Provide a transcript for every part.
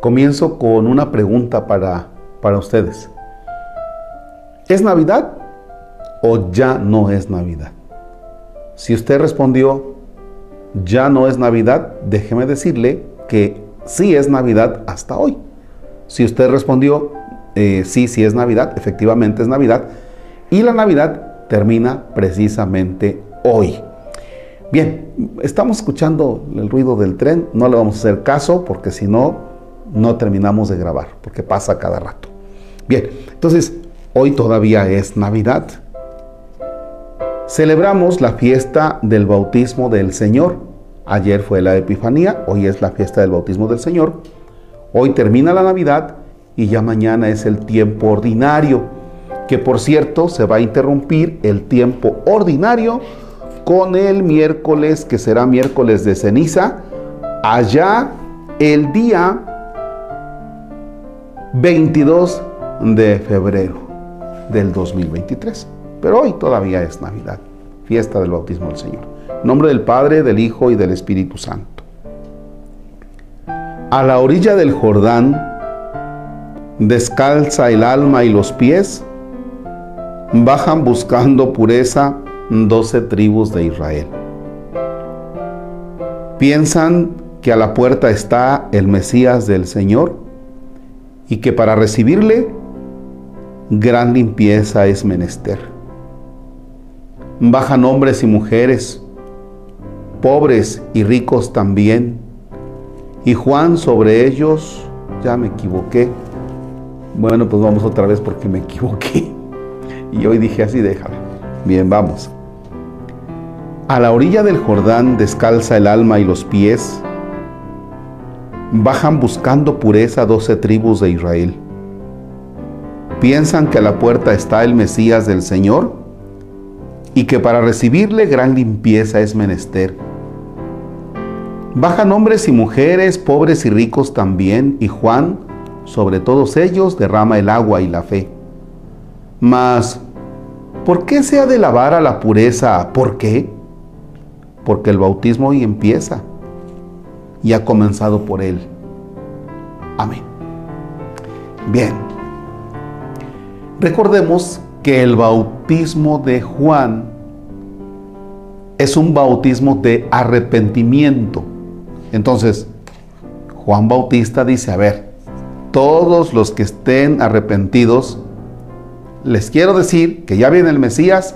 comienzo con una pregunta para, para ustedes. ¿Es Navidad o ya no es Navidad? Si usted respondió, ya no es Navidad, déjeme decirle que sí es Navidad hasta hoy. Si usted respondió, eh, sí, sí es Navidad, efectivamente es Navidad, y la Navidad termina precisamente hoy. Bien, estamos escuchando el ruido del tren, no le vamos a hacer caso porque si no, no terminamos de grabar, porque pasa cada rato. Bien, entonces, hoy todavía es Navidad. Celebramos la fiesta del bautismo del Señor. Ayer fue la Epifanía, hoy es la fiesta del bautismo del Señor. Hoy termina la Navidad y ya mañana es el tiempo ordinario, que por cierto se va a interrumpir el tiempo ordinario con el miércoles, que será miércoles de ceniza, allá el día 22 de febrero del 2023. Pero hoy todavía es Navidad, fiesta del bautismo del Señor. Nombre del Padre, del Hijo y del Espíritu Santo. A la orilla del Jordán, descalza el alma y los pies, bajan buscando pureza doce tribus de Israel. Piensan que a la puerta está el Mesías del Señor y que para recibirle gran limpieza es menester. Bajan hombres y mujeres, pobres y ricos también, y Juan sobre ellos, ya me equivoqué. Bueno, pues vamos otra vez porque me equivoqué. Y hoy dije así, déjalo. Bien, vamos. A la orilla del Jordán descalza el alma y los pies. Bajan buscando pureza doce tribus de Israel. Piensan que a la puerta está el Mesías del Señor y que para recibirle gran limpieza es menester. Bajan hombres y mujeres, pobres y ricos también, y Juan, sobre todos ellos, derrama el agua y la fe. Mas, ¿por qué se ha de lavar a la pureza? ¿Por qué? porque el bautismo hoy empieza y ha comenzado por Él. Amén. Bien, recordemos que el bautismo de Juan es un bautismo de arrepentimiento. Entonces, Juan Bautista dice, a ver, todos los que estén arrepentidos, les quiero decir que ya viene el Mesías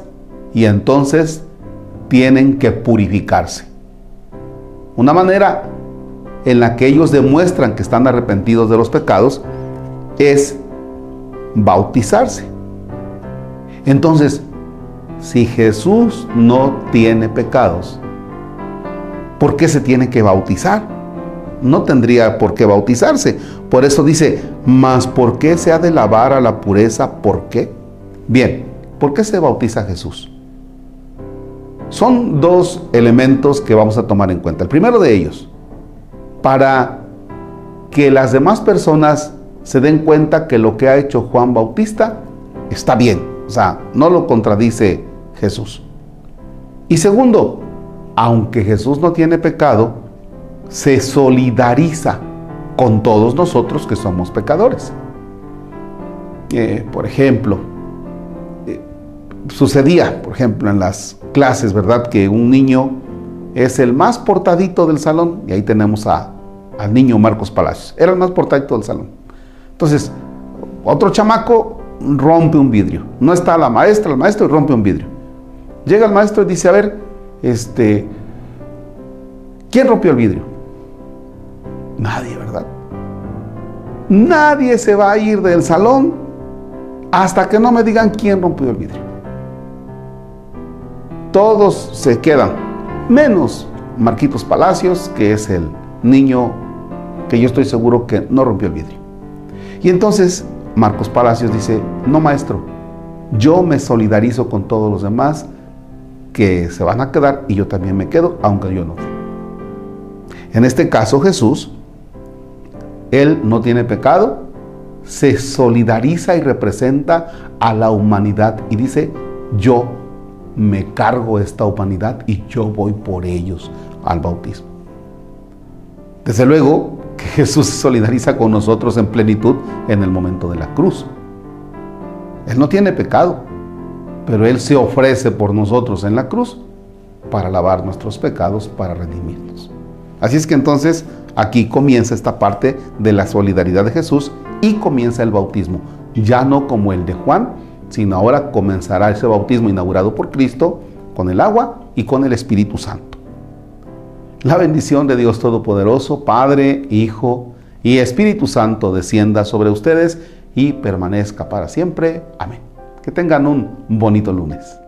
y entonces tienen que purificarse. Una manera en la que ellos demuestran que están arrepentidos de los pecados es bautizarse. Entonces, si Jesús no tiene pecados, ¿por qué se tiene que bautizar? No tendría por qué bautizarse. Por eso dice, mas ¿por qué se ha de lavar a la pureza? ¿Por qué? Bien, ¿por qué se bautiza Jesús? Son dos elementos que vamos a tomar en cuenta. El primero de ellos, para que las demás personas se den cuenta que lo que ha hecho Juan Bautista está bien, o sea, no lo contradice Jesús. Y segundo, aunque Jesús no tiene pecado, se solidariza con todos nosotros que somos pecadores. Eh, por ejemplo, sucedía, por ejemplo, en las clases, ¿verdad? Que un niño es el más portadito del salón y ahí tenemos a, al niño Marcos Palacios. Era el más portadito del salón. Entonces, otro chamaco rompe un vidrio. No está la maestra, el maestro rompe un vidrio. Llega el maestro y dice, a ver, este, ¿quién rompió el vidrio? Nadie, ¿verdad? Nadie se va a ir del salón hasta que no me digan quién rompió el vidrio todos se quedan, menos Marquitos Palacios, que es el niño que yo estoy seguro que no rompió el vidrio. Y entonces Marcos Palacios dice, no maestro, yo me solidarizo con todos los demás que se van a quedar y yo también me quedo, aunque yo no. En este caso Jesús, Él no tiene pecado, se solidariza y representa a la humanidad y dice, yo me cargo esta humanidad y yo voy por ellos al bautismo. Desde luego que Jesús se solidariza con nosotros en plenitud en el momento de la cruz. Él no tiene pecado, pero Él se ofrece por nosotros en la cruz para lavar nuestros pecados, para redimirnos. Así es que entonces aquí comienza esta parte de la solidaridad de Jesús y comienza el bautismo, ya no como el de Juan, sino ahora comenzará ese bautismo inaugurado por Cristo con el agua y con el Espíritu Santo. La bendición de Dios Todopoderoso, Padre, Hijo y Espíritu Santo descienda sobre ustedes y permanezca para siempre. Amén. Que tengan un bonito lunes.